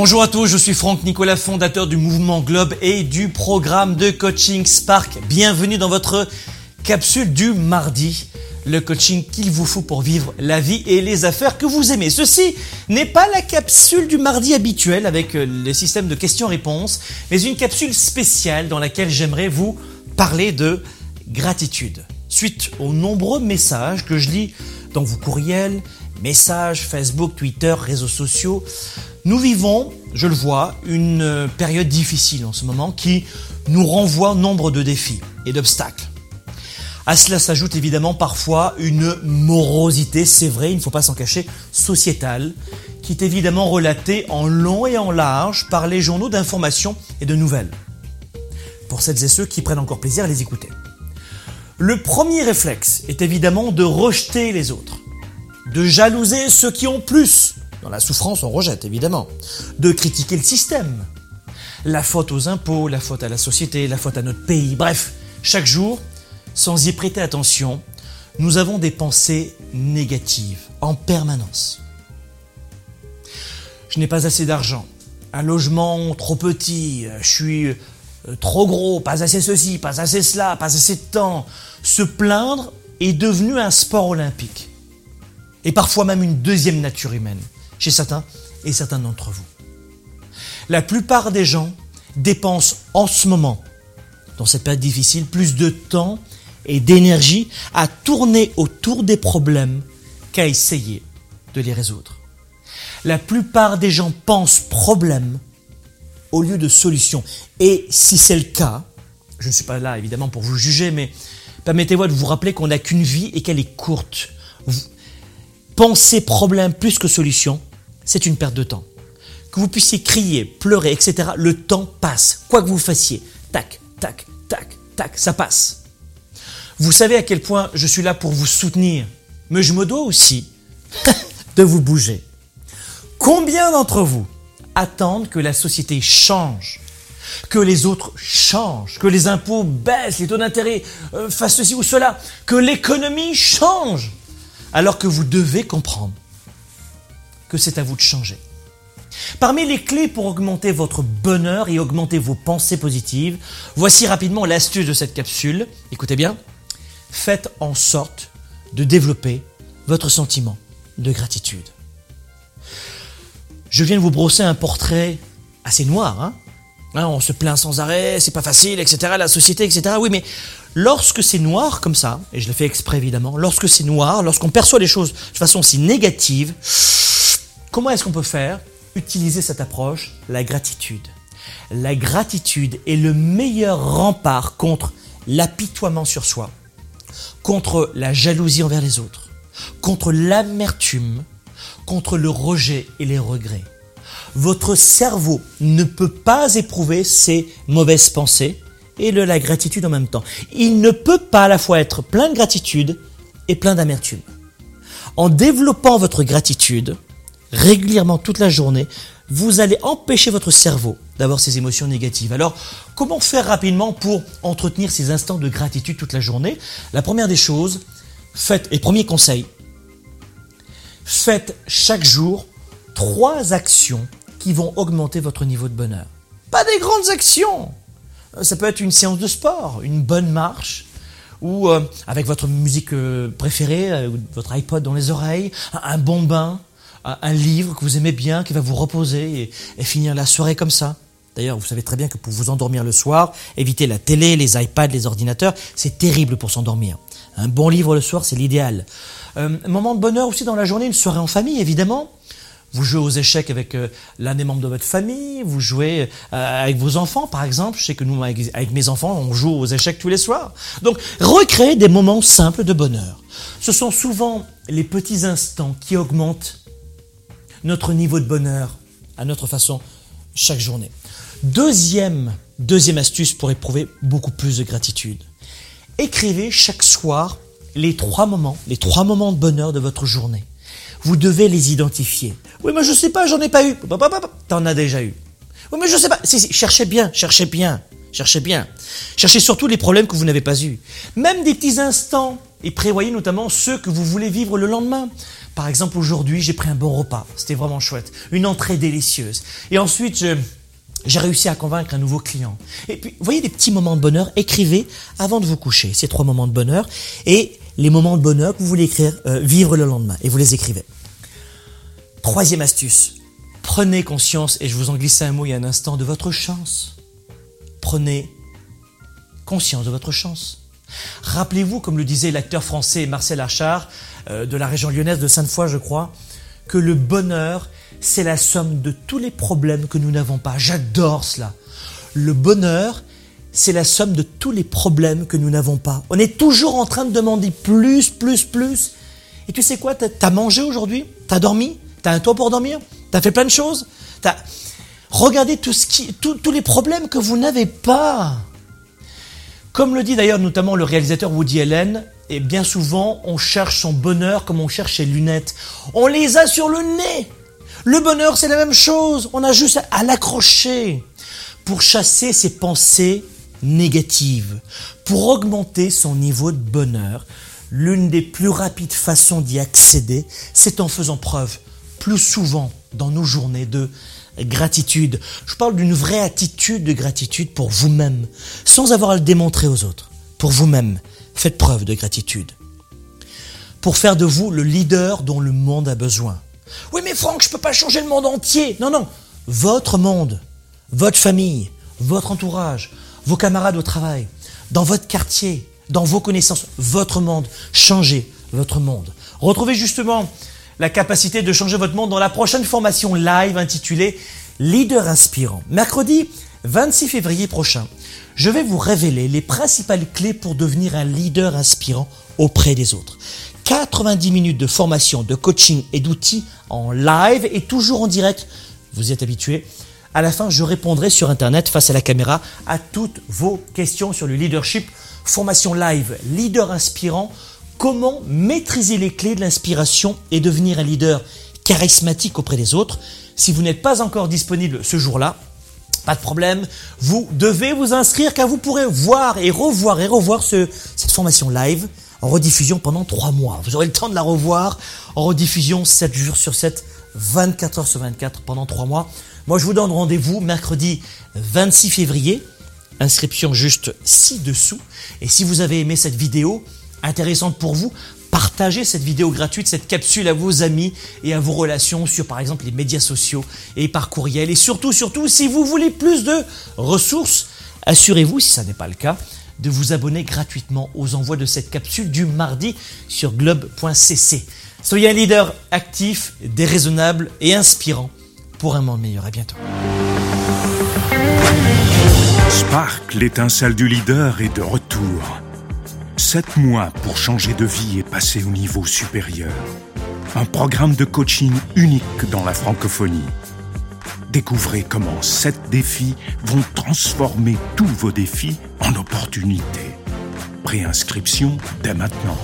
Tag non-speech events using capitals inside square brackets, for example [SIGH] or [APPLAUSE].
Bonjour à tous, je suis Franck Nicolas, fondateur du mouvement Globe et du programme de coaching Spark. Bienvenue dans votre capsule du mardi, le coaching qu'il vous faut pour vivre la vie et les affaires que vous aimez. Ceci n'est pas la capsule du mardi habituelle avec euh, le système de questions-réponses, mais une capsule spéciale dans laquelle j'aimerais vous parler de gratitude. Suite aux nombreux messages que je lis dans vos courriels, messages, Facebook, Twitter, réseaux sociaux, nous vivons, je le vois, une période difficile en ce moment qui nous renvoie nombre de défis et d'obstacles. À cela s'ajoute évidemment parfois une morosité, c'est vrai, il ne faut pas s'en cacher, sociétale, qui est évidemment relatée en long et en large par les journaux d'information et de nouvelles. Pour celles et ceux qui prennent encore plaisir à les écouter. Le premier réflexe est évidemment de rejeter les autres, de jalouser ceux qui ont plus. Dans la souffrance, on rejette évidemment. De critiquer le système. La faute aux impôts, la faute à la société, la faute à notre pays. Bref, chaque jour, sans y prêter attention, nous avons des pensées négatives en permanence. Je n'ai pas assez d'argent, un logement trop petit, je suis euh, trop gros, pas assez ceci, pas assez cela, pas assez de temps. Se plaindre est devenu un sport olympique. Et parfois même une deuxième nature humaine, chez certains et certains d'entre vous. La plupart des gens dépensent en ce moment, dans cette période difficile, plus de temps et d'énergie à tourner autour des problèmes qu'à essayer de les résoudre. La plupart des gens pensent problème au lieu de solution. Et si c'est le cas, je ne suis pas là évidemment pour vous juger, mais permettez-moi de vous rappeler qu'on n'a qu'une vie et qu'elle est courte. Penser problème plus que solution, c'est une perte de temps. Que vous puissiez crier, pleurer, etc., le temps passe. Quoi que vous fassiez, tac, tac, tac, tac, ça passe. Vous savez à quel point je suis là pour vous soutenir, mais je me dois aussi [LAUGHS] de vous bouger. Combien d'entre vous attendent que la société change, que les autres changent, que les impôts baissent, les taux d'intérêt euh, fassent ceci ou cela, que l'économie change, alors que vous devez comprendre que c'est à vous de changer. Parmi les clés pour augmenter votre bonheur et augmenter vos pensées positives, voici rapidement l'astuce de cette capsule. Écoutez bien faites en sorte de développer votre sentiment de gratitude. Je viens de vous brosser un portrait assez noir. Hein, hein on se plaint sans arrêt, c'est pas facile, etc. La société, etc. Oui, mais lorsque c'est noir comme ça, et je le fais exprès évidemment, lorsque c'est noir, lorsqu'on perçoit les choses de façon si négative, comment est-ce qu'on peut faire Utiliser cette approche, la gratitude. La gratitude est le meilleur rempart contre l'apitoiement sur soi, contre la jalousie envers les autres, contre l'amertume, contre le rejet et les regrets. Votre cerveau ne peut pas éprouver ces mauvaises pensées et de la gratitude en même temps. Il ne peut pas à la fois être plein de gratitude et plein d'amertume. En développant votre gratitude régulièrement toute la journée, vous allez empêcher votre cerveau d'avoir ces émotions négatives. Alors, comment faire rapidement pour entretenir ces instants de gratitude toute la journée? La première des choses, faites, et premier conseil, faites chaque jour trois actions qui vont augmenter votre niveau de bonheur. Pas des grandes actions Ça peut être une séance de sport, une bonne marche, ou euh, avec votre musique euh, préférée, euh, votre iPod dans les oreilles, un bon bain, un livre que vous aimez bien, qui va vous reposer et, finir la soirée comme ça. D'ailleurs, vous savez très bien que pour vous endormir le soir, éviter la télé, les iPads, les ordinateurs, c'est terrible pour s'endormir. Un bon livre le soir, c'est l'idéal. Euh, un moment de bonheur aussi dans la journée, une soirée en famille, évidemment. Vous jouez aux échecs avec euh, l'un des membres de votre famille, vous jouez euh, avec vos enfants, par exemple. Je sais que nous, avec, mes enfants, on joue aux échecs tous les soirs. Donc, recréer des moments simples de bonheur. Ce sont souvent les petits instants qui augmentent notre niveau de bonheur à notre façon chaque journée. Deuxième, deuxième astuce pour éprouver beaucoup plus de gratitude. Écrivez chaque soir les trois moments, les trois moments de bonheur de votre journée. Vous devez les identifier. Oui, mais je sais pas, j'en ai pas eu. T'en as déjà eu. Oui, mais je sais pas. cherchez bien, cherchez bien, cherchez bien. Cherchez surtout les problèmes que vous n'avez pas eus. Même des petits instants et prévoyez notamment ceux que vous voulez vivre le lendemain. Par exemple, aujourd'hui, j'ai pris un bon repas. C'était vraiment chouette. Une entrée délicieuse. Et ensuite, j'ai réussi à convaincre un nouveau client. Et puis, voyez des petits moments de bonheur? Écrivez avant de vous coucher ces trois moments de bonheur et les moments de bonheur que vous voulez écrire, euh, vivre le lendemain. Et vous les écrivez. Troisième astuce. Prenez conscience, et je vous en glisse un mot il y a un instant, de votre chance. Prenez conscience de votre chance. Rappelez-vous, comme le disait l'acteur français Marcel Achard, euh, de la région lyonnaise de Sainte-Foy, je crois, que le bonheur, c'est la somme de tous les problèmes que nous n'avons pas. J'adore cela. Le bonheur, c'est la somme de tous les problèmes que nous n'avons pas. On est toujours en train de demander plus, plus, plus. Et tu sais quoi T'as mangé aujourd'hui? T'as dormi? T'as un toit pour dormir? T'as fait plein de choses? Regardez tous les problèmes que vous n'avez pas. Comme le dit d'ailleurs notamment le réalisateur Woody Allen, et bien souvent on cherche son bonheur comme on cherche ses lunettes. On les a sur le nez. Le bonheur c'est la même chose, on a juste à l'accrocher pour chasser ses pensées négatives, pour augmenter son niveau de bonheur. L'une des plus rapides façons d'y accéder, c'est en faisant preuve plus souvent dans nos journées de gratitude. Je parle d'une vraie attitude de gratitude pour vous-même, sans avoir à le démontrer aux autres. Pour vous-même, faites preuve de gratitude. Pour faire de vous le leader dont le monde a besoin. Oui mais Franck, je ne peux pas changer le monde entier. Non, non. Votre monde, votre famille, votre entourage, vos camarades au travail, dans votre quartier, dans vos connaissances, votre monde. Changez votre monde. Retrouvez justement la capacité de changer votre monde dans la prochaine formation live intitulée Leader inspirant. Mercredi 26 février prochain, je vais vous révéler les principales clés pour devenir un leader inspirant auprès des autres. 90 minutes de formation, de coaching et d'outils en live et toujours en direct. Vous êtes habitués. À la fin, je répondrai sur Internet face à la caméra à toutes vos questions sur le leadership. Formation live, leader inspirant comment maîtriser les clés de l'inspiration et devenir un leader charismatique auprès des autres? Si vous n'êtes pas encore disponible ce jour-là, pas de problème, vous devez vous inscrire car vous pourrez voir et revoir et revoir ce, cette formation live en rediffusion pendant trois mois. Vous aurez le temps de la revoir en rediffusion 7 jours sur 7, 24 heures sur 24 pendant trois mois. Moi, je vous donne rendez-vous mercredi 26 février. Inscription juste ci-dessous. Et si vous avez aimé cette vidéo, intéressante pour vous, partagez cette vidéo gratuite, cette capsule à vos amis et à vos relations sur par exemple les médias sociaux et par courriel. Et surtout, surtout, si vous voulez plus de ressources, assurez-vous, si ça n'est pas le cas, de vous abonner gratuitement aux envois de cette capsule du mardi sur globe.cc. Soyez un leader actif, déraisonnable et inspirant pour un monde meilleur. À bientôt. Spark, l'étincelle du leader, est de retour. Sept mois pour changer de vie et passer au niveau supérieur. Un programme de coaching unique dans la francophonie. Découvrez comment sept défis vont transformer tous vos défis en opportunités. Préinscription dès maintenant.